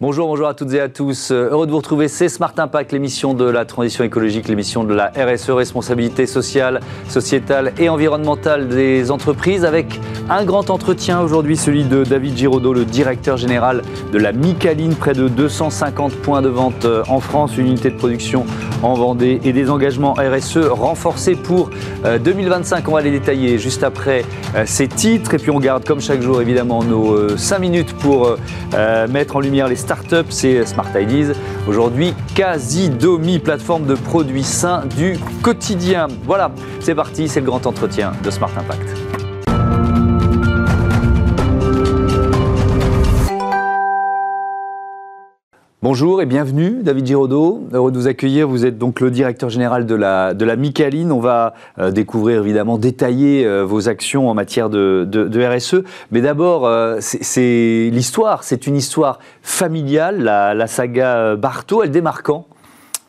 Bonjour, bonjour à toutes et à tous. Euh, heureux de vous retrouver. C'est Smart Impact, l'émission de la transition écologique, l'émission de la RSE, responsabilité sociale, sociétale et environnementale des entreprises, avec un grand entretien aujourd'hui, celui de David Giraudot, le directeur général de la Micaline, près de 250 points de vente euh, en France, une unité de production en Vendée et des engagements RSE renforcés pour 2025. Euh, On va les détailler juste après ces titres. Et puis on garde, comme chaque jour, évidemment, nos 5 minutes pour mettre en lumière les start-up, c'est Smart Ideas. Aujourd'hui, Casidomi, plateforme de produits sains du quotidien. Voilà, c'est parti, c'est le grand entretien de Smart Impact. Bonjour et bienvenue, David Giraudot. Heureux de vous accueillir. Vous êtes donc le directeur général de la, de la Micaline. On va euh, découvrir évidemment, détailler euh, vos actions en matière de, de, RSE. Mais d'abord, euh, c'est l'histoire. C'est une histoire familiale, la, saga Bartho. Elle démarre quand?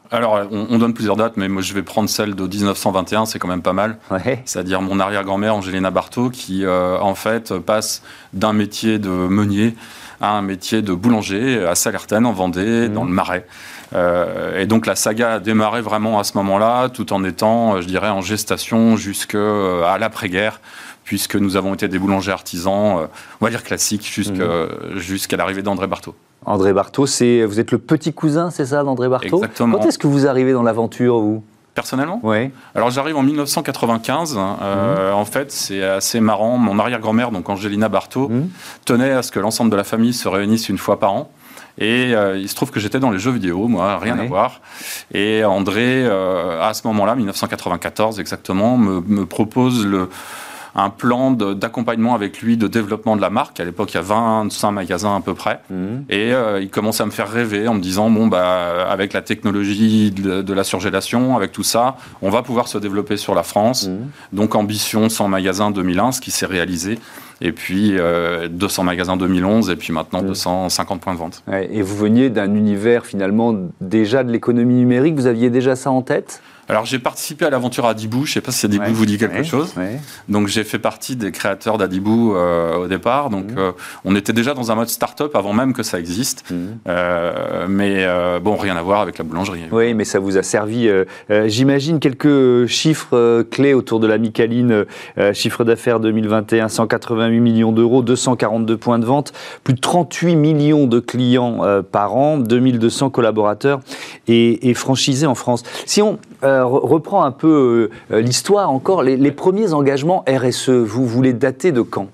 Alors, on, donne plusieurs dates, mais moi je vais prendre celle de 1921, c'est quand même pas mal. C'est-à-dire mon arrière-grand-mère, Angelina Bartho, qui en fait passe d'un métier de meunier un métier de boulanger à Salertaine, en Vendée, mmh. dans le Marais. Euh, et donc la saga a démarré vraiment à ce moment-là, tout en étant, euh, je dirais, en gestation jusqu'à euh, l'après-guerre, puisque nous avons été des boulangers artisans, on va dire classiques, mmh. jusqu'à l'arrivée d'André Barthaud. André Barthaud, vous êtes le petit cousin, c'est ça, d'André Barthaud? Exactement. Quand est-ce que vous arrivez dans l'aventure, vous? Personnellement Oui. Alors j'arrive en 1995. Euh, mhm. En fait, c'est assez marrant. Mon arrière-grand-mère, donc Angelina Barthaud, mhm. tenait à ce que l'ensemble de la famille se réunisse une fois par an. Et euh, il se trouve que j'étais dans les jeux vidéo, moi, rien à voir. Et André, euh, à ce moment-là, 1994 exactement, me propose le, un plan d'accompagnement avec lui de développement de la marque. À l'époque, il y a 25 magasins à peu près. Mhm. Et euh, il commence à me faire rêver en me disant, bon, bah, avec la technologie de, la surgélation, avec tout ça, on va pouvoir se développer sur la France. Mhm. Donc, ambition 100 magasins 2001, ce qui s'est réalisé. Et puis 200 euh, magasins 2011 et puis maintenant 250 mhm. points de vente. et vous veniez d'un univers finalement déjà de l'économie numérique, vous aviez déjà ça en tête? Alors j'ai participé à l'aventure Adibou, je ne sais pas si Adibou vous dit quelque chose. Donc j'ai fait partie des créateurs d'Adibou euh, au départ. Donc mmh. euh, on était déjà dans un mode start-up avant même que ça existe. Mmh. Euh, mais bon, rien à voir avec la boulangerie. Oui, mais ça vous a servi. J'imagine quelques chiffres clés autour de la Micaline. chiffre d'affaires 2021, 188 millions d'euros, 242 points de vente, plus de 38 millions de clients par an, 2200 collaborateurs et, et franchisés en France. Si on reprend un peu euh, l'histoire encore, les, premiers engagements RSE, vous voulez dater de quand?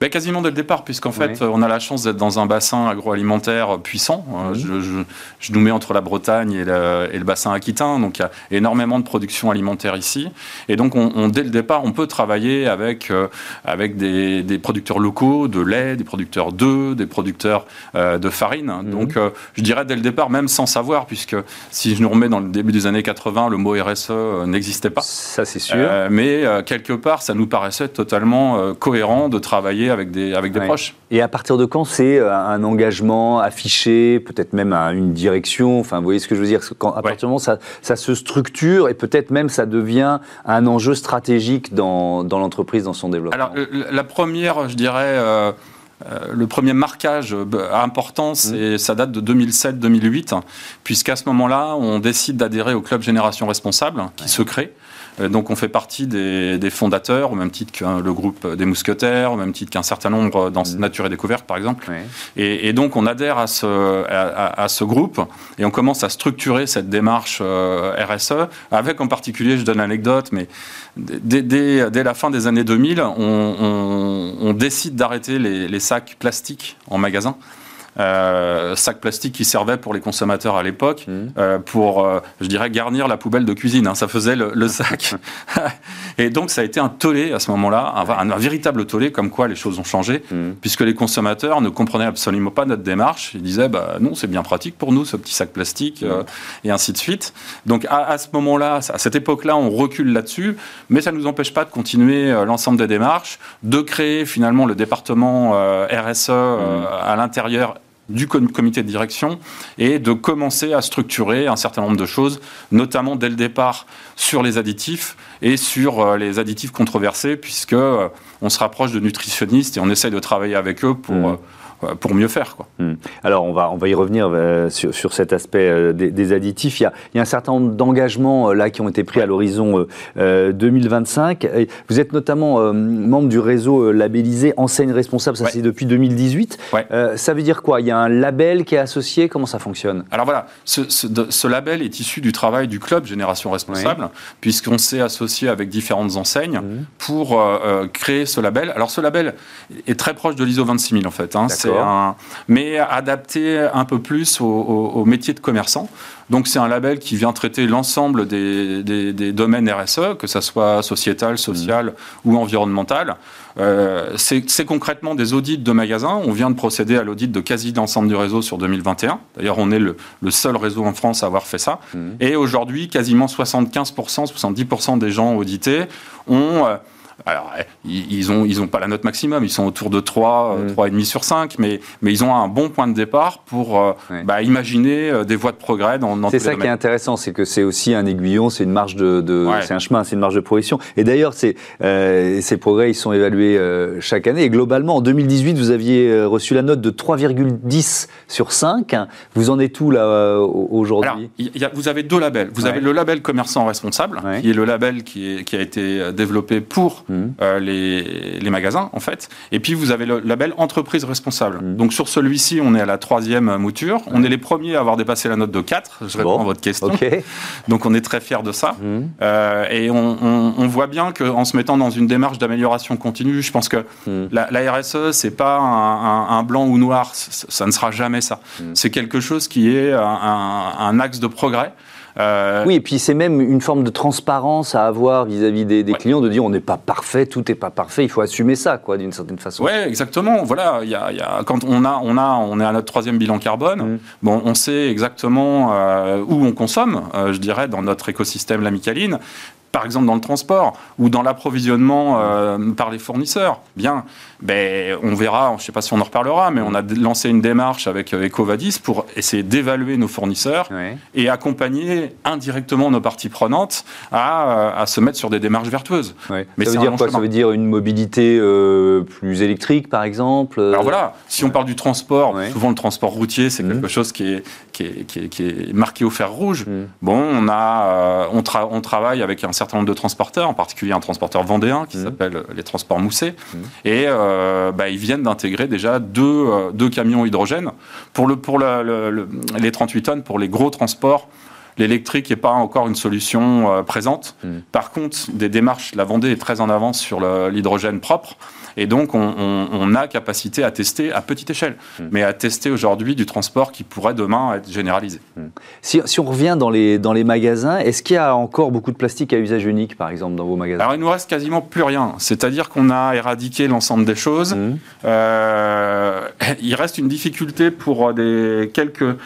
Ben, quasiment dès le départ, puisqu'en fait, on a la chance d'être dans un bassin agroalimentaire puissant. Euh, je, je, nous mets entre la Bretagne et le, et le, bassin aquitain, donc il y a énormément de production alimentaire ici. Et donc, on, dès le départ, on peut travailler avec, euh, avec des, des, producteurs locaux de lait, des producteurs d'œufs, des producteurs euh, de farine. Mhm. Donc, je dirais dès le départ, même sans savoir, puisque si je nous remets dans le début des années 80, le mot RSE n'existait pas. Ça, c'est sûr. mais quelque part, ça nous paraissait totalement cohérent de travailler avec des, avec des proches. Et à partir de quand c'est euh, un engagement affiché, peut-être même à une direction Enfin, vous voyez ce que je veux dire quand, À partir du moment ça, ça se structure et peut-être même ça devient un enjeu stratégique dans, dans l'entreprise, dans son développement. Alors, la première, je dirais. Euh, euh, le premier marquage important, c'est, mmh. ça date de 2007-2008, puisqu'à ce moment-là, on décide d'adhérer au club Génération Responsable, qui se crée. Euh, donc on fait partie des, fondateurs, au même titre que le groupe des mousquetaires, au même titre qu'un certain nombre dans mmh. Nature et Découverte par exemple. Et, donc on adhère à ce, à, ce groupe et on commence à structurer cette démarche euh, RSE, avec en particulier, je donne l'anecdote, mais dès, dès, la fin des années 2000, on, décide d'arrêter les, les sacs plastiques en magasin. Euh, sacs plastiques qui servaient pour les consommateurs à l'époque, mmh. euh, pour, euh, je dirais, garnir la poubelle de cuisine. Hein. ça faisait le, sac. et donc, ça a été un tollé à ce moment-là, un, véritable tollé, comme quoi les choses ont changé, mmh. puisque les consommateurs ne comprenaient absolument pas notre démarche. Ils disaient, bah, non, c'est bien pratique pour nous, ce petit sac plastique, mmh. et ainsi de suite. Donc, à, à ce moment-là, à cette époque-là, on recule là-dessus, mais ça ne nous empêche pas de continuer l'ensemble des démarches, de créer finalement le département RSE à l'intérieur du comité de direction et de commencer à structurer un certain nombre de choses, notamment dès le départ sur les additifs et sur euh, les additifs controversés, puisque euh, on se rapproche de nutritionnistes et on essaye de travailler avec eux pour mmh. Euh, pour mieux faire. Quoi. Hmm. Alors, on va, on va y revenir sur, sur, cet aspect des, additifs. Il y, a, il y, a, un certain nombre d'engagements là qui ont été pris à l'horizon 2025. Vous êtes notamment membre du réseau labellisé Enseigne Responsable, ça c'est depuis 2018. ça veut dire quoi? Il y a un label qui est associé? Comment ça fonctionne? Alors voilà, ce, ce, label est issu du travail du club Génération Responsable, puisqu'on s'est associé avec différentes enseignes mmh. pour créer ce label. Alors ce label est très proche de l'ISO 26000 en fait. Hein. Un, mais adapté un peu plus au, métier de commerçant. Donc c'est un label qui vient traiter l'ensemble des, des, domaines RSE, que ce soit sociétal, social mmh. ou environnemental. Euh, c'est concrètement des audits de magasins. On vient de procéder à l'audit de quasi l'ensemble du réseau sur 2021. D'ailleurs, on est le, seul réseau en France à avoir fait ça. Mmh. Et aujourd'hui, quasiment 75%, 70% des gens audités ont... Euh, alors, eh, ils n'ont ils ont pas la note maximum, ils sont autour de 3, 3,5 mm. sur 5, mais, mais ils ont un bon point de départ pour euh, bah, imaginer euh, des voies de progrès dans, dans C'est ça qui est intéressant, c'est que c'est aussi un aiguillon, c'est une marge de, de c'est un chemin, c'est une marge de progression. Et d'ailleurs, euh, ces progrès, ils sont évalués chaque année. Et globalement, en 2018, vous aviez reçu la note de 3,10 sur 5. Vous en êtes où là aujourd'hui Vous avez deux labels. Vous avez le label commerçant responsable, qui est le label qui, est, qui a été développé pour Mmh. Euh, les, les, magasins, en fait. Et puis, vous avez le label entreprise responsable. Mmh. Donc, sur celui-ci, on est à la troisième mouture. On est les premiers à avoir dépassé la note de 4. Je réponds à votre question. Donc, on est très fiers de ça. Mmh. Euh, et on, on, voit bien qu'en se mettant dans une démarche d'amélioration continue, je pense que la, la, RSE, c'est pas un, un, blanc ou noir. Ça ne sera jamais ça. C'est quelque chose qui est un, un axe de progrès. Euh, oui, et puis c'est même une forme de transparence à avoir vis-à-vis des, clients, de dire on n'est pas parfait, tout n'est pas parfait, il faut assumer ça, quoi, d'une certaine façon. Oui, exactement. Voilà, y a, y a, quand on a, on a, on est à notre troisième bilan carbone, mm. bon, on sait exactement euh, où on consomme, euh, je dirais, dans notre écosystème l'amicaline par exemple dans le transport ou dans l'approvisionnement euh, par les fournisseurs, bien, ben, on verra, je ne sais pas si on en reparlera, mais on a lancé une démarche avec euh, Ecovadis pour essayer d'évaluer nos fournisseurs et accompagner indirectement nos parties prenantes à, euh, à, se mettre sur des démarches vertueuses. Mais ça veut dire quoi? Ça veut dire une mobilité plus électrique, par exemple Alors voilà, si on parle du transport, souvent le transport routier, c'est mmh. quelque chose qui est, qui est, qui, est, marqué au fer rouge. Mmh. Bon, on, a, on, on travaille avec un certain nombre de transporteurs, en particulier un transporteur vendéen qui mmh. s'appelle les transports moussés. Mmh. Et euh, bah, ils viennent d'intégrer déjà deux, euh, deux, camions hydrogène. Pour, le, pour le, les 38 tonnes, pour les gros transports, l'électrique n'est pas encore une solution euh, présente. Mmh. Par contre, des démarches, la Vendée est très en avance sur l'hydrogène propre. Et donc, on, a capacité à tester à petite échelle, hmm. mais à tester aujourd'hui du transport qui pourrait demain être généralisé. Hmm. Si, on revient dans les, dans les magasins, est-ce qu'il y a encore beaucoup de plastique à usage unique, par exemple, dans vos magasins? Alors, il nous reste quasiment plus rien. C'est-à-dire qu'on a éradiqué l'ensemble des choses. Euh, il reste une difficulté pour des quelques euh,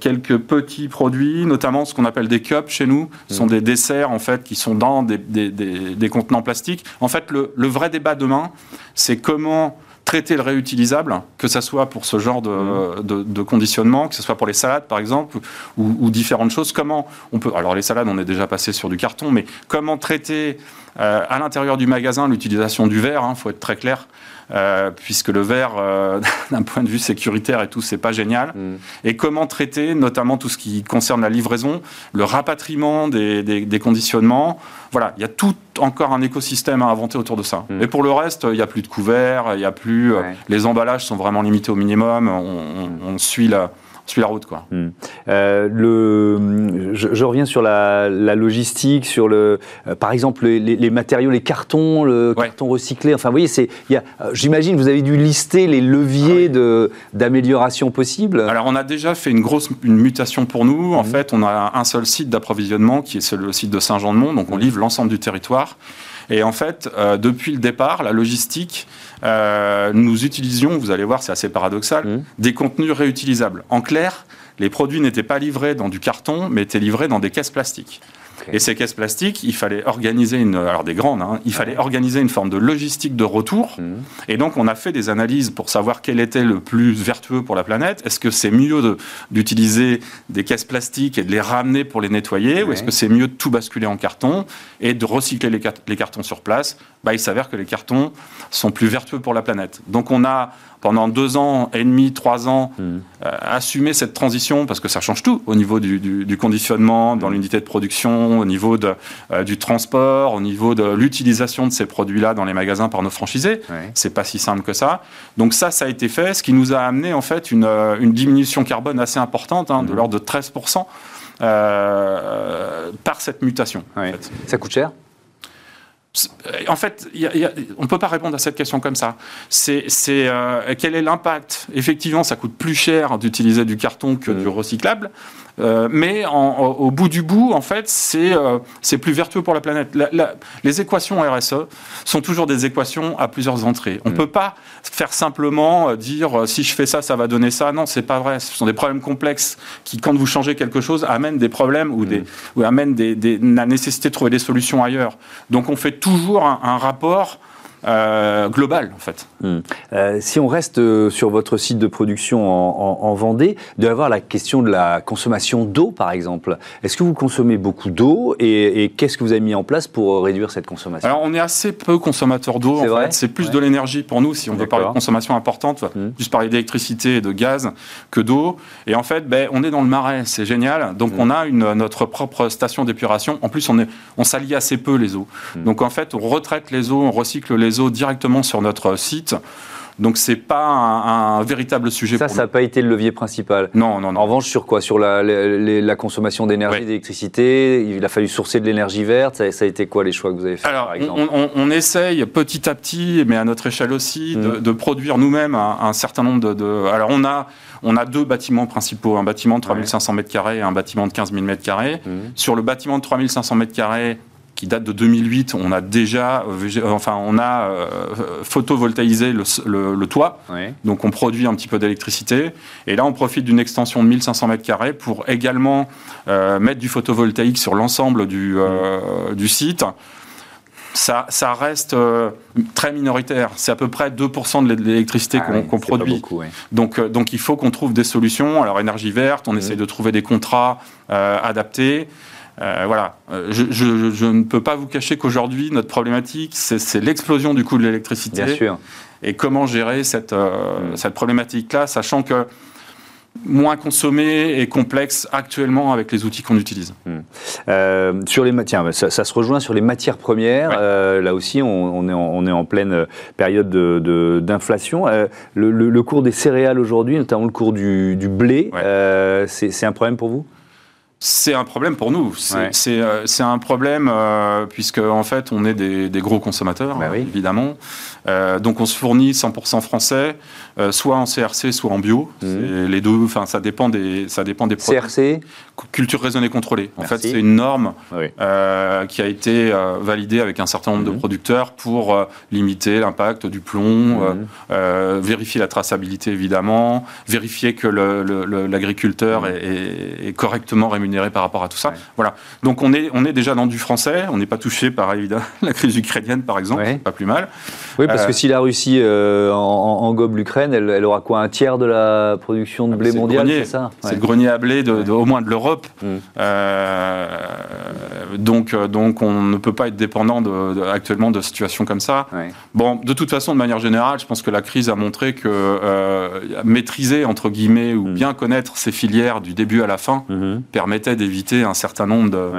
quelques petits produits, notamment ce qu'on appelle des cups chez nous. Ce sont mm. des desserts en fait qui sont dans des, des, des, contenants plastiques. En fait, le, le vrai débat demain, c'est comment traiter le réutilisable, que ce soit pour ce genre de, mm. de, de, conditionnement, que ce soit pour les salades par exemple, ou, ou, différentes choses. Comment on peut. Alors les salades, on est déjà passé sur du carton, mais comment traiter euh, à l'intérieur du magasin l'utilisation du verre, il hein, faut être très clair. Euh, puisque le verre, euh, d'un point de vue sécuritaire et tout, c'est pas génial. Mm. Et comment traiter, notamment tout ce qui concerne la livraison, le rapatriement des, des, conditionnements. Voilà, il y a tout encore un écosystème à inventer autour de ça. Mm. Et pour le reste, il n'y a plus de couverts, il y a plus. les emballages sont vraiment limités au minimum. On, on, on suit la suis la route. Quoi. Hmm. Euh, le, je, reviens sur la, logistique, sur le, euh, par exemple les, matériaux, les cartons, le carton recyclé. Enfin, vous voyez, c'est, euh, j'imagine, vous avez dû lister les leviers ah d'amélioration possibles. Alors, on a déjà fait une grosse une mutation pour nous. En hmm. fait, on a un seul site d'approvisionnement qui est le site de Saint-Jean-de-Mont, donc on hmm. livre l'ensemble du territoire. Et en fait, depuis le départ, la logistique euh, nous utilisions, vous allez voir, c'est assez paradoxal, mmh. des contenus réutilisables. En clair, les produits n'étaient pas livrés dans du carton, mais étaient livrés dans des caisses plastiques. Et ces caisses plastiques, il fallait organiser une, alors des grandes, hein, il fallait organiser une forme de logistique de retour. Mmh. Et donc, on a fait des analyses pour savoir quel était le plus vertueux pour la planète. Est-ce que c'est mieux d'utiliser des caisses plastiques et de les ramener pour les nettoyer, ou est-ce que c'est mieux de tout basculer en carton et de recycler les, les cartons sur place? Bah, Il s'avère que les cartons sont plus vertueux pour la planète. Donc, on a pendant deux ans et demi, trois ans, mmh. euh, assumé cette transition parce que ça change tout au niveau du, conditionnement, dans mmh. l'unité de production, au niveau de, euh, du transport, au niveau de l'utilisation de ces produits-là dans les magasins par nos franchisés. C'est pas si simple que ça. Donc ça, ça a été fait, ce qui nous a amené en fait une, euh, une diminution carbone assez importante, hein, de mmh. l'ordre de 13%. par cette mutation. Ça coûte cher? En fait, on ne peut pas répondre à cette question comme ça. C'est euh, quel est l'impact? Effectivement, ça coûte plus cher d'utiliser du carton que du recyclable. Euh, mais au bout du bout, en fait, c'est euh, plus vertueux pour la planète. les équations RSE sont toujours des équations à plusieurs entrées. On ne mm. peut pas faire simplement euh, dire si je fais ça, ça va donner ça. Non, c'est pas vrai. Ce sont des problèmes complexes qui, quand vous changez quelque chose, amènent des problèmes ou, des, mm. ou amènent des, la nécessité de trouver des solutions ailleurs. Donc, on fait toujours un rapport euh, global en fait. Hmm. Euh, si on reste euh, sur votre site de production en, Vendée, de avoir la question de la consommation d'eau par exemple. Est-ce que vous consommez beaucoup d'eau et, qu'est-ce que vous avez mis en place pour réduire cette consommation? Alors on est assez peu consommateur d'eau en fait. C'est plus de l'énergie pour nous si on veut parler de consommation importante, hmm. plus parler d'électricité et de gaz que d'eau. Et en fait, ben, on est dans le marais, c'est génial. Donc hmm. on a une, notre propre station d'épuration. En plus, on, est, on s'allie assez peu les eaux. Donc en fait, on retraite les eaux, on recycle les directement sur notre site. Donc c'est pas un, véritable sujet. Ça, ça n'a pas été le levier principal. Non, non, non. En revanche, sur quoi? Sur la, la, consommation d'énergie, d'électricité, il a fallu sourcer de l'énergie verte. Ça, a été quoi les choix que vous avez fait Alors, On, essaye petit à petit, mais à notre échelle aussi, de, mmh. produire nous-mêmes un, certain nombre de, Alors on a on a deux bâtiments principaux, un bâtiment de 3500 m2 et un bâtiment de 15 000 m2. Sur le bâtiment de 3500 m2, qui date de 2008, on a déjà, euh, enfin, on a euh, photovoltaïsé le, toit, donc on produit un petit peu d'électricité. Et là, on profite d'une extension de 1500 mètres carrés pour également euh, mettre du photovoltaïque sur l'ensemble du, du site. Ça, ça, reste très minoritaire. C'est à peu près 2% de l'électricité ah qu'on produit. donc, donc il faut qu'on trouve des solutions. Alors énergie verte, on mmh. essaie de trouver des contrats adaptés. Euh, voilà, euh, je, ne peux pas vous cacher qu'aujourd'hui, notre problématique, c'est l'explosion du coût de l'électricité. Bien sûr. Et comment gérer cette, euh, cette problématique-là, sachant que moins consommé et complexe actuellement avec les outils qu'on utilise. Mm. sur les matières, ça, se rejoint sur les matières premières. là aussi, on, est en, on, est en, pleine période d'inflation. De, le, cours des céréales aujourd'hui, notamment le cours du, du blé, c'est un problème pour vous? C'est un problème pour nous. C'est euh, un problème euh, puisque en fait on est des, gros consommateurs, bah évidemment. Euh, donc on se fournit 100% français, soit en CRC, soit en bio. Mmh. Les deux, enfin ça dépend des, ça dépend des produits. CRC, culture raisonnée contrôlée. En fait, c'est une norme qui a été validée avec un certain nombre de mmh. producteurs pour limiter l'impact du plomb, mmh. vérifier la traçabilité évidemment, vérifier que l'agriculteur est, est correctement rémunéré par rapport à tout ça. Voilà. Donc on est, on est déjà dans du français, on n'est pas touché par évidemment la crise ukrainienne par exemple, pas plus mal. Oui, parce que euh, si la Russie euh, en, gobe l'Ukraine, elle, aura quoi Un tiers de la production de ah, blé mondial, c'est ça C'est le grenier à blé de, au moins de l'Europe. Mm. Euh, donc, donc on ne peut pas être dépendant actuellement de situations comme ça. Bon, de toute façon, de manière générale, je pense que la crise a montré que maîtriser, entre guillemets, ou mm. bien connaître ces filières du début à la fin mm-hmm. permet d'éviter un certain nombre de...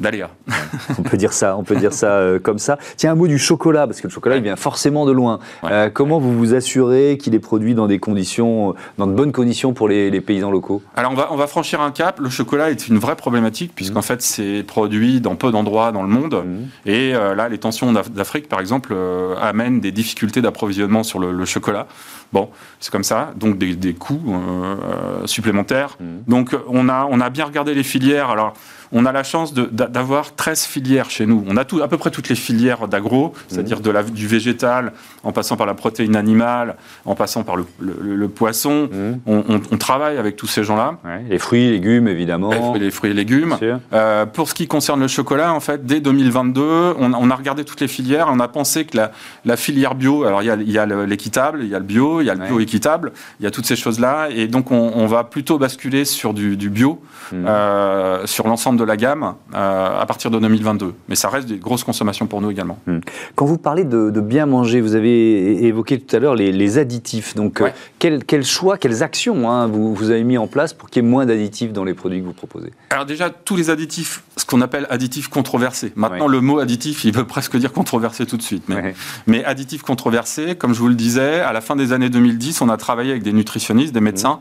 d'aléas. on peut dire ça, on peut dire ça euh, comme ça. Tiens, un mot du chocolat, parce que le chocolat, il vient forcément de loin. Euh, comment vous vous assurez qu'il est produit dans des conditions, dans de bonnes conditions pour les, paysans locaux? Alors, on va, on va franchir un cap. Le chocolat est une vraie problématique, puisqu'en mmh. fait, c'est produit dans peu d'endroits dans le monde. Mmh. Et euh, là, les tensions d'Afrique, par exemple, amènent des difficultés d'approvisionnement sur le chocolat. Bon, c'est comme ça, donc des, coûts euh, supplémentaires. Mmh. Donc on a, on a bien regardé les filières. Alors on a la chance d'avoir 13 filières chez nous. On a tout, à peu près toutes les filières d'agro, c'est-à-dire mmh. de la, du végétal, en passant par la protéine animale, en passant par le, poisson. Mmh. On, travaille avec tous ces gens-là. les fruits, et légumes, évidemment. Les, fruits et légumes. Euh, pour ce qui concerne le chocolat, en fait, dès 2022, on, a regardé toutes les filières. On a pensé que la, filière bio, alors il y a, l'équitable, il y a le bio, il y a le bio équitable, il y a toutes ces choses-là. Et donc, on, va plutôt basculer sur du, bio, mmh. euh, sur l'ensemble de la gamme, euh, à partir de 2022. Mais ça reste des grosses consommations pour nous également. Mmh. Quand vous parlez de, bien manger, vous avez évoqué tout à l'heure les, additifs. Donc, quels quel choix, quelles actions hein, vous, vous avez mis en place pour qu'il y ait moins d'additifs dans les produits que vous proposez? Alors déjà, tous les additifs, ce qu'on appelle additifs controversés. Maintenant, le mot additif, il veut presque dire controversé tout de suite. Mais, mais additifs controversés, comme je vous le disais, à la fin des années 2010, on a travaillé avec des nutritionnistes, des médecins,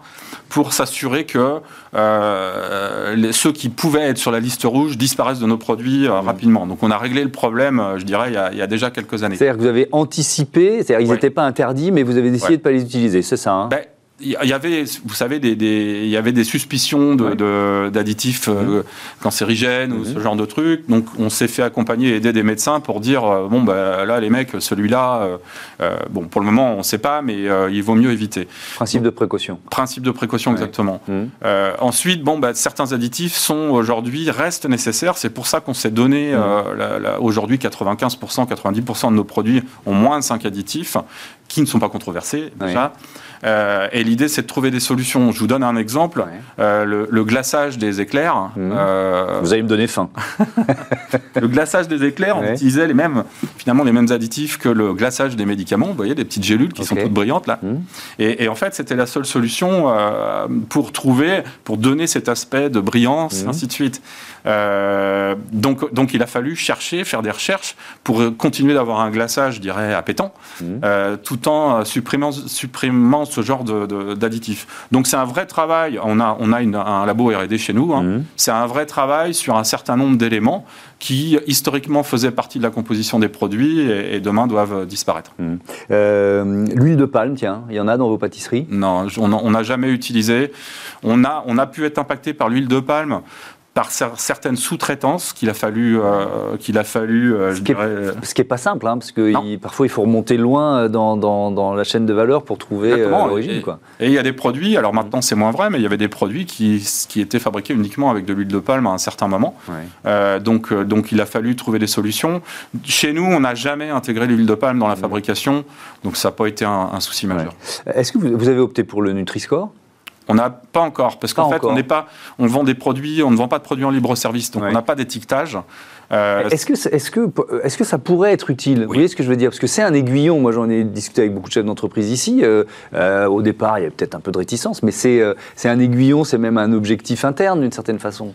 pour s'assurer que euh, les, ceux qui pouvaient être sur la liste rouge disparaissent de nos produits euh, rapidement. Donc on a réglé le problème, euh, je dirais, il y a, déjà quelques années. C'est-à-dire que vous avez anticipé, c'est-à-dire qu'ils n'étaient pas interdits, mais vous avez décidé de ne pas les utiliser, c'est ça hein? Ben, il y avait, vous savez, des, des, il y avait des suspicions d'additifs de, euh, cancérigènes ou ce genre de trucs. Donc, on s'est fait accompagner et aider des médecins pour dire euh, bon, bah, là, les mecs, celui-là, euh, bon, pour le moment, on ne sait pas, mais il vaut mieux éviter. Principe de précaution. Principe de précaution, exactement. Mmh. ensuite, bon, bah, certains additifs sont aujourd'hui restent nécessaires. C'est pour ça qu'on s'est donné aujourd'hui 95%, 90% de nos produits ont moins de 5 additifs qui ne sont pas controversés déjà. Et l'idée, c'est de trouver des solutions. Je vous donne un exemple. Euh, le, glaçage des éclairs. Mmh. Euh, vous allez me donner faim. le glaçage des éclairs, on utilisait les mêmes, finalement, les mêmes additifs que le glaçage des médicaments. Vous voyez, des petites gélules qui sont toutes brillantes là. Mmh. Et, en fait, c'était la seule solution pour trouver, pour donner cet aspect de brillance, mmh. ainsi de suite. donc, donc, il a fallu chercher, faire des recherches pour continuer d'avoir un glaçage, je dirais, appétant, tout en supprimant, supprimant ce genre d'additifs. Donc c'est un vrai travail, on a, on a un labo R&D chez nous, hein. mmh. c'est un vrai travail sur un certain nombre d'éléments qui historiquement faisaient partie de la composition des produits et, demain doivent disparaître. Mmh. Euh, l'huile de palme, tiens, il y en a dans vos pâtisseries? Non, on n'a jamais utilisé. On a, on a pu être impacté par l'huile de palme par certaines sous-traitances qu'il a fallu, euh, qu'il a fallu, euh, ce, qui est, ce qui est pas simple, hein, parce que parfois il faut remonter loin dans, dans, la chaîne de valeur pour trouver euh, l'origine. Et, il y a des produits, alors maintenant c'est moins vrai, mais il y avait des produits qui, qui étaient fabriqués uniquement avec de l'huile de palme à un certain moment. donc, donc il a fallu trouver des solutions. Chez nous, on n'a jamais intégré l'huile de palme dans la fabrication, donc ça n'a pas été un, souci majeur. Est-ce que vous, vous avez opté pour le Nutri-Score? On n'a pas encore, parce qu'en fait, on n'est pas, on vend des produits, on ne vend pas de produits en libre service, donc on n'a pas d'étiquetage. Euh, est-ce que, est-ce que, est-ce que ça pourrait être utile? Vous voyez ce que je veux dire? Parce que c'est un aiguillon. Moi, j'en ai discuté avec beaucoup de chefs d'entreprise ici. Euh, euh, au départ, il y avait peut-être un peu de réticence, mais c'est, c'est un aiguillon, c'est même un objectif interne d'une certaine façon.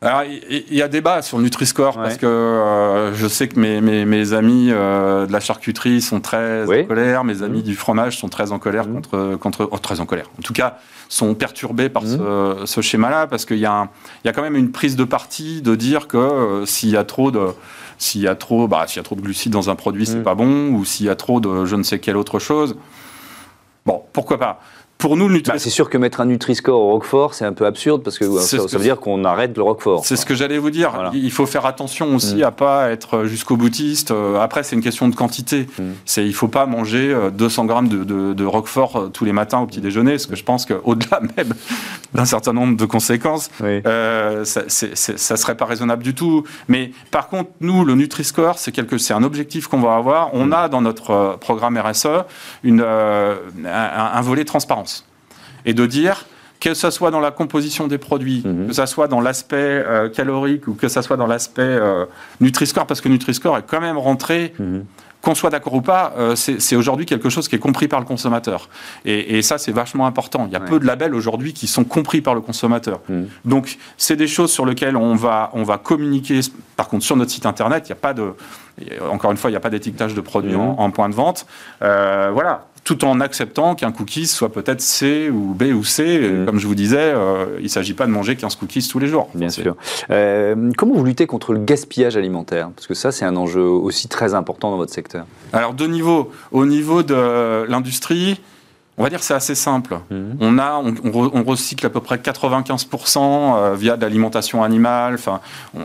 Alors, il y, a débat sur le Nutri-Score parce que euh, je sais que mes, mes, mes amis euh, de la charcuterie sont très en colère, mes amis mmh. du fromage sont très en colère mmh. contre, contre oh, très en colère. En tout cas, sont perturbés par mmh. ce, ce schéma-là parce qu'il y, a il y a quand même une prise de parti de dire que euh, s'il y a trop de s'il y a trop, bah, s'il y a trop de glucides dans un produit, c'est pas bon, ou s'il y a trop de je ne sais quelle autre chose. Bon, pourquoi pas? Pour nous, le bah, c'est sûr que mettre un Nutri-Score au Roquefort, c'est un peu absurde parce que ça, veut dire qu'on arrête le Roquefort. C'est ce que j'allais vous dire. Il faut faire attention aussi mm. à pas être jusqu'au boutiste. Euh, après, c'est une question de quantité. Mm. C'est il faut pas manger 200 euh, grammes de, de, Roquefort euh, tous les matins au petit déjeuner, parce que je pense qu'au-delà même d'un certain nombre de conséquences, euh, ça, ne serait pas raisonnable du tout. Mais par contre, nous, le Nutri-Score, c'est quelque, c'est un objectif qu'on va avoir. On mm. a dans notre programme RSE une, un, un volet transparence et de dire que ce soit dans la composition des produits, mhm. que ce soit dans l'aspect euh, calorique ou que ce soit dans l'aspect euh, Nutri-Score, parce que Nutri-Score est quand même rentré, mhm. qu'on soit d'accord ou pas, euh, c'est aujourd'hui quelque chose qui est compris par le consommateur. Et, ça, c'est vachement important. Il y a peu de labels aujourd'hui qui sont compris par le consommateur. Mhm. Donc, c'est des choses sur lesquelles on va, on va communiquer. Par contre, sur notre site internet, il n'y a pas de. Encore une fois, il n'y a pas d'étiquetage de produits en, en, point de vente. voilà, tout en acceptant qu'un cookie soit peut-être C ou B ou C. Mm. Comme je vous disais, euh, il ne s'agit pas de manger 15 cookies tous les jours. Bien sûr. Euh, comment vous luttez contre le gaspillage alimentaire? Parce que ça, c'est un enjeu aussi très important dans votre secteur. Alors, deux niveaux. Au niveau de l'industrie, on va dire que c'est assez simple. Mhm. On, a, on, recycle à peu près 95% euh, via de l'alimentation animale. Enfin,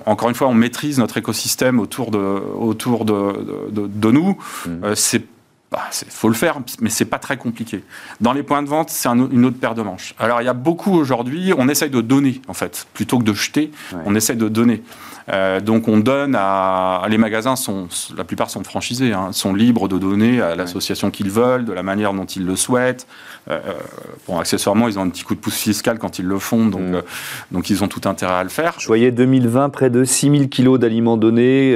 encore une fois, on maîtrise notre écosystème autour de, autour de, de, nous. Euh, c'est il bah, faut le faire, mais c'est pas très compliqué. Dans les points de vente, c'est une autre paire de manches. Alors, il y a beaucoup aujourd'hui, on essaye de donner, en fait, plutôt que de jeter, on essaye de donner. Euh, donc on donne à, les magasins sont la plupart sont franchisés, hein, sont libres de donner à l'association qu'ils veulent, de la manière dont ils le souhaitent. Euh, euh, bon, accessoirement, ils ont un petit coup de pouce fiscal quand ils le font, donc, mm. donc ils ont tout intérêt à le faire. Je voyais 2020 près de 6000 kilos d'aliments donnés.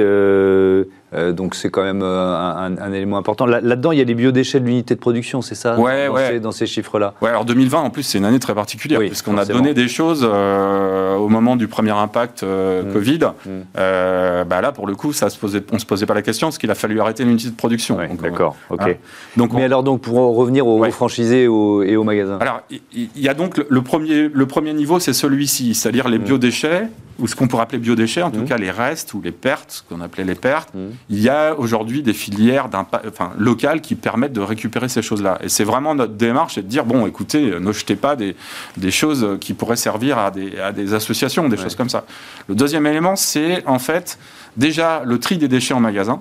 Euh, donc c'est quand même euh, un, élément important. Là-dedans, il y a les biodéchets de l'unité de production, c'est ça? Ouais, dans, ouais. Ces, dans, ces, chiffres-là. Ouais, alors 2020, en plus, c'est une année très particulière, puisqu'on a donné des choses euh, au moment du premier impact mmh. Covid. Mmh. bah là, pour le coup, ça se posait, on ne se posait pas la question, parce qu'il a fallu arrêter l'unité de production. D'accord, ok. Donc, Mais alors, donc, pour revenir aux, franchisés et aux, magasins Alors, il y, a donc le premier, le premier niveau, c'est celui-ci, c'est-à-dire les mmh. biodéchets, ou ce qu'on pourrait appeler biodéchets, en tout cas les restes ou les pertes, ce qu'on appelait les pertes il y a aujourd'hui des filières enfin, locales qui permettent de récupérer ces choses-là. Et c'est vraiment notre démarche, c'est de dire, bon, écoutez, ne jetez pas des, des choses qui pourraient servir à des, à des associations, des choses comme ça. Le deuxième élément, c'est en fait déjà le tri des déchets en magasin,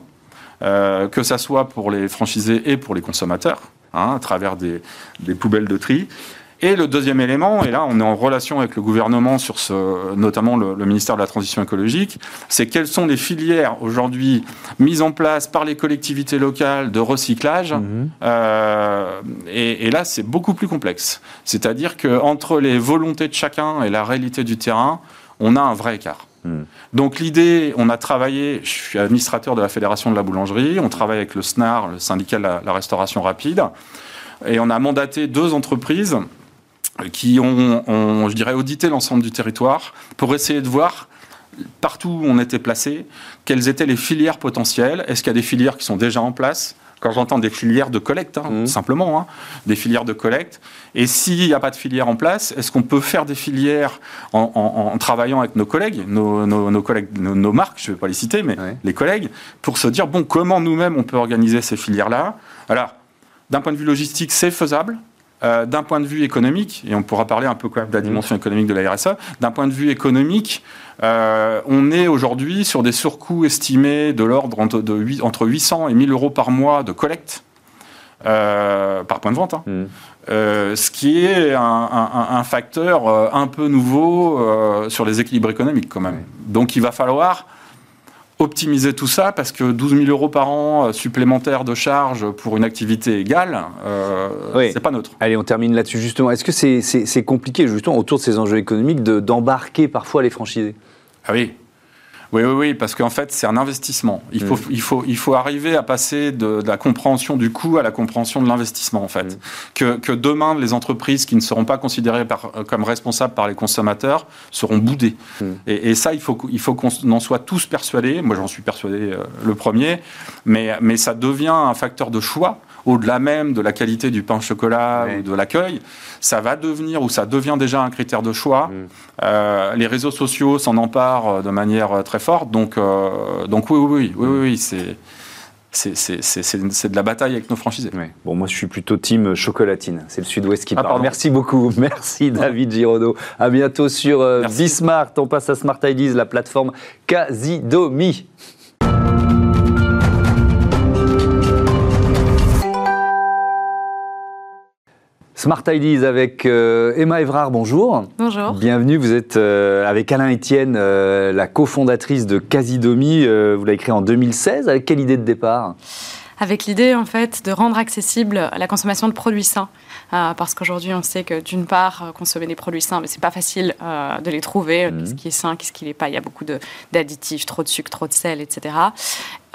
euh, que ça soit pour les franchisés et pour les consommateurs. Hein, à travers des, des, poubelles de tri. Et le deuxième élément, et là on est en relation avec le gouvernement sur ce, notamment le, ministère de la Transition écologique, c'est quelles sont les filières aujourd'hui mises en place par les collectivités locales de recyclage. Mhm. Euh, et, là c'est beaucoup plus complexe. C'est-à-dire qu'entre les volontés de chacun et la réalité du terrain, on a un vrai écart. Mhm. Donc l'idée, on a travaillé, je suis administrateur de la Fédération de la boulangerie, on travaille avec le SNAR, le syndicat de la restauration rapide, et on a mandaté deux entreprises qui ont, je dirais, audité l'ensemble du territoire pour essayer de voir partout où on était placé, quelles étaient les filières potentielles. Est-ce qu'il y a des filières qui sont déjà en place? Quand j'entends des filières de collecte, hein, mmh. simplement, hein, des filières de collecte. Et s'il n'y a pas de filière en place, est-ce qu'on peut faire des filières en, travaillant avec nos collègues, nos, collègues, nos, marques, je ne vais pas les citer, mais les collègues, pour se dire, bon, comment nous-mêmes on peut organiser ces filières-là? Alors, d'un point de vue logistique, c'est faisable. Euh, d'un point de vue économique, et on pourra parler un peu quand même de la dimension mmh. économique de la RSE, d'un point de vue économique, euh, on est aujourd'hui sur des surcoûts estimés de l'ordre entre, de entre 800 et 1000 euros par mois de collecte. Euh, par point de vente, hein. mmh. ce qui est un, facteur un peu nouveau sur les équilibres économiques quand même. Donc il va falloir optimiser tout ça parce que 12 000 euros par an euh, supplémentaires de charges pour une activité égale, euh, c'est pas neutre. Allez, on termine là-dessus justement. Est-ce que c'est compliqué justement autour de ces enjeux économiques d'embarquer parfois les franchisés? Ah oui, oui, oui, oui, parce qu'en fait, c'est un investissement. Il faut, mm. il, faut, il faut arriver à passer de, la compréhension du coût à la compréhension de l'investissement, en fait. Mm. Que, que, demain, les entreprises qui ne seront pas considérées par, comme responsables par les consommateurs seront boudées. Mm. Et, ça, il faut, il faut qu'on en soit tous persuadés. Moi, j'en suis persuadé euh, le premier. Mais, mais ça devient un facteur de choix au-delà même de la qualité du pain au chocolat ou de l'accueil, ça va devenir ou ça devient déjà un critère de choix. Mm. Euh, les réseaux sociaux s'en emparent euh, de manière euh, très forte. Donc, donc oui, oui, oui, oui, oui c'est c'est de la bataille avec nos franchisés. Bon, moi, je suis plutôt team chocolatine. C'est le Sud-Ouest qui ah, parle. Merci beaucoup. Merci, David Giraudot. À bientôt sur Bismart. On passe à Smart Ideas, la plateforme Casidomi. Smart Ideas avec euh, Emma Evrard, bonjour. Bonjour. Bienvenue, vous êtes euh, avec Alain Etienne, euh, la cofondatrice de Casidomi. vous l'avez créé en 2016. Avec quelle idée de départ? Avec l'idée en fait de rendre accessible la consommation de produits sains. Euh, parce qu'aujourd'hui, on sait que d'une part, euh, consommer des produits sains, mais c'est pas facile euh, de les trouver. Qu'est-ce qui est sain, qu'est-ce qui n'est pas Il y a beaucoup d'additifs, trop de sucre, trop de sel, etc.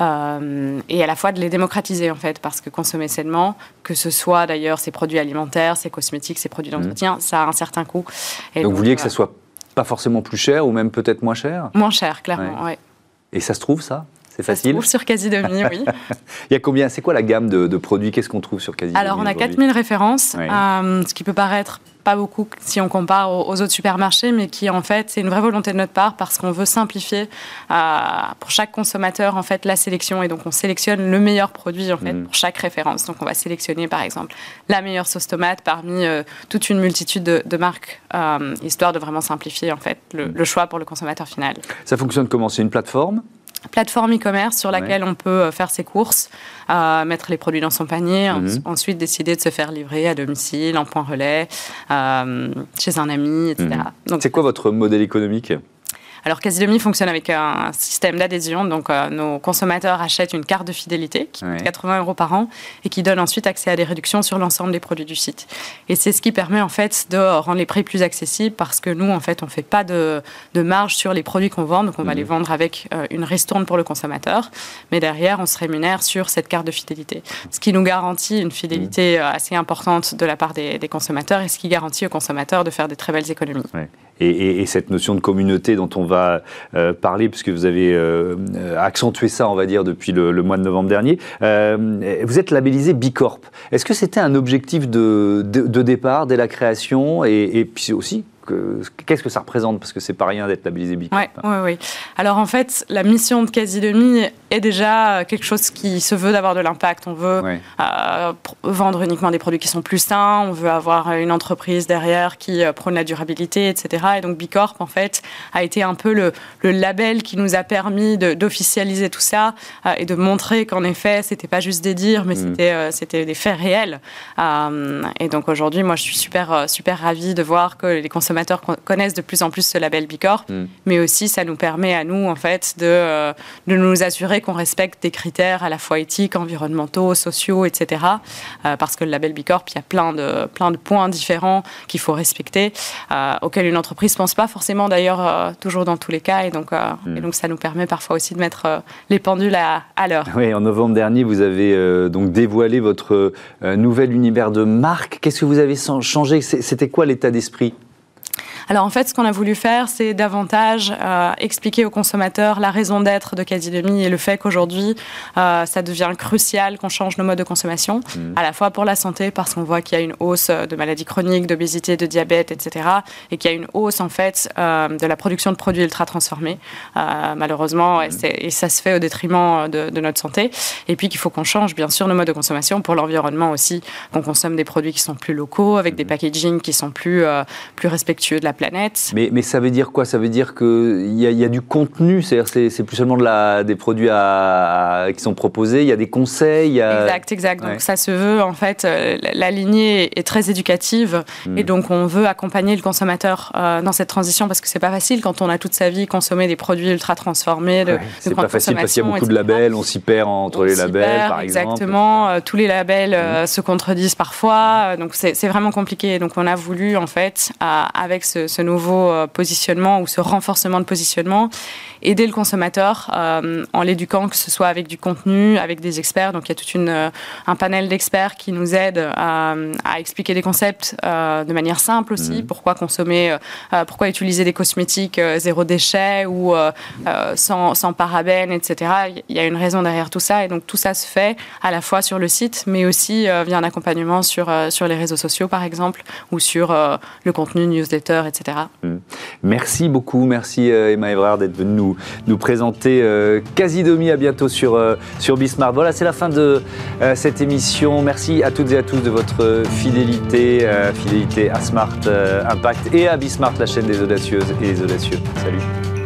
et à la fois de les démocratiser en fait, parce que consommer sainement, que ce soit d'ailleurs ces produits alimentaires, ces cosmétiques, ces produits mhm. d'entretien, ça a un certain coût. Et donc, vous vouliez que ça soit pas forcément plus cher ou même peut-être moins cher? Moins cher, clairement, oui. Et ça se trouve ça? C'est facile. Ça se trouve sur Casidomi, oui. Il y a combien C'est quoi la gamme de, produits? Qu'est-ce qu'on trouve sur Casidomi Alors, on a 4000 références, euh, ce qui peut paraître pas beaucoup si on compare aux, autres supermarchés, mais qui en fait c'est une vraie volonté de notre part parce qu'on veut simplifier euh, pour chaque consommateur en fait la sélection et donc on sélectionne le meilleur produit en fait mm. pour chaque référence. Donc on va sélectionner par exemple la meilleure sauce tomate parmi euh, toute une multitude de, marques, euh, histoire de vraiment simplifier en fait le, le choix pour le consommateur final. Ça fonctionne comment? C'est une plateforme? Plateforme e-commerce sur laquelle on peut euh, faire ses courses, euh, mettre les produits dans son panier, mhm. ensuite décider de se faire livrer à domicile, en point relais, euh, chez un ami, etc. Mhm. C'est quoi votre modèle économique? Alors Casidomi fonctionne avec un système d'adhésion, donc euh, nos consommateurs achètent une carte de fidélité qui coûte 80 euros par an et qui donne ensuite accès à des réductions sur l'ensemble des produits du site. Et c'est ce qui permet en fait de rendre les prix plus accessibles parce que nous en fait on fait pas de, marge sur les produits qu'on vend, donc on va les mhm. vendre avec euh, une ristourne pour le consommateur, mais derrière on se rémunère sur cette carte de fidélité, ce qui nous garantit une fidélité mhm. euh, assez importante de la part des, consommateurs et ce qui garantit aux consommateurs de faire des très belles économies. Et, cette notion de communauté dont on va euh, parler, puisque vous avez euh, accentué ça, on va dire, depuis le, mois de novembre dernier. Euh, vous êtes labellisé Bicorp. Est-ce que c'était un objectif de, de, départ dès la création et, puis aussi qu'est-ce que ça représente? Parce que c'est pas rien d'être labellisé Bicorp. Oui, oui, oui. Alors en fait, la mission de Quasi Demi est déjà quelque chose qui se veut d'avoir de l'impact. On veut euh, vendre uniquement des produits qui sont plus sains, on veut avoir une entreprise derrière qui euh, prône la durabilité, etc. Et donc Bicorp, en fait, a été un peu le, label qui nous a permis d'officialiser tout ça euh, et de montrer qu'en effet, c'était pas juste des dires, mais mm. c'était des faits réels. et donc aujourd'hui, moi, je suis super, super ravie de voir que les consommateurs connaissent de plus en plus ce label Bicorp, mm. mais aussi ça nous permet à nous en fait de, euh, de nous assurer qu'on respecte des critères à la fois éthiques, environnementaux, sociaux, etc. Euh, parce que le label Bicorp, il y a plein de, plein de points différents qu'il faut respecter, euh, auxquels une entreprise ne pense pas forcément d'ailleurs toujours dans tous les cas, et donc, mm. et donc ça nous permet parfois aussi de mettre les pendules à, à l'heure. Oui, en novembre dernier, vous avez donc dévoilé votre nouvel univers de marque. Qu'est-ce que vous avez changé? C'était quoi l'état d'esprit? Alors en fait, ce qu'on a voulu faire, c'est davantage euh, expliquer aux consommateurs la raison d'être de Casidemi et le fait qu'aujourd'hui, euh, ça devient crucial qu'on change nos modes de consommation, mmh. à la fois pour la santé, parce qu'on voit qu'il y a une hausse de maladies chroniques, d'obésité, de diabète, etc., et qu'il y a une hausse en fait euh, de la production de produits ultra transformés, malheureusement, mmh. et, ça se fait au détriment de, de notre santé. Et puis qu'il faut qu'on change bien sûr nos modes de consommation pour l'environnement aussi, qu'on consomme des produits qui sont plus locaux, avec des mmh. packaging qui sont plus plus respectueux de la planète. Mais, mais ça veut dire quoi? Ça veut dire qu'il y, a, y a du contenu, c'est-à-dire c'est plus seulement de la, des produits à, qui sont proposés, il y a des conseils. Exact, exact. Donc ça se veut, en fait, euh, la lignée est très éducative hmm. et donc on veut accompagner le consommateur euh, dans cette transition parce que c'est pas facile quand on a toute sa vie consommé des produits ultra transformés. De, c'est pas facile parce qu'il y a beaucoup de labels, on s'y perd entre les labels, par exemple. Exactement, euh, tous les labels hmm. se contredisent parfois, donc c'est vraiment compliqué. Donc on a voulu, en fait, avec ce ce, nouveau euh, positionnement ou ce renforcement de positionnement, aider le consommateur euh, en l'éduquant, que ce soit avec du contenu, avec des experts. Donc il y a tout une, euh, un panel d'experts qui nous aident à, expliquer des concepts de manière simple aussi. Mhm. Pourquoi consommer, pourquoi utiliser des cosmétiques zéro déchet ou sans, sans parabènes, etc. Il y a une raison derrière tout ça. Et donc tout ça se fait à la fois sur le site, mais aussi via un accompagnement sur, sur les réseaux sociaux, par exemple, ou sur le contenu newsletter, etc. Mm. Merci beaucoup, merci euh, Emma Evrard d'être venue nous, nous présenter euh, Casidomi. À bientôt sur, euh, sur Bismart. Voilà, c'est la fin de cette émission. Merci à toutes et à tous de votre fidélité, fidélité à Smart Impact et à Bismart, la chaîne des audacieuses et des audacieux. Salut.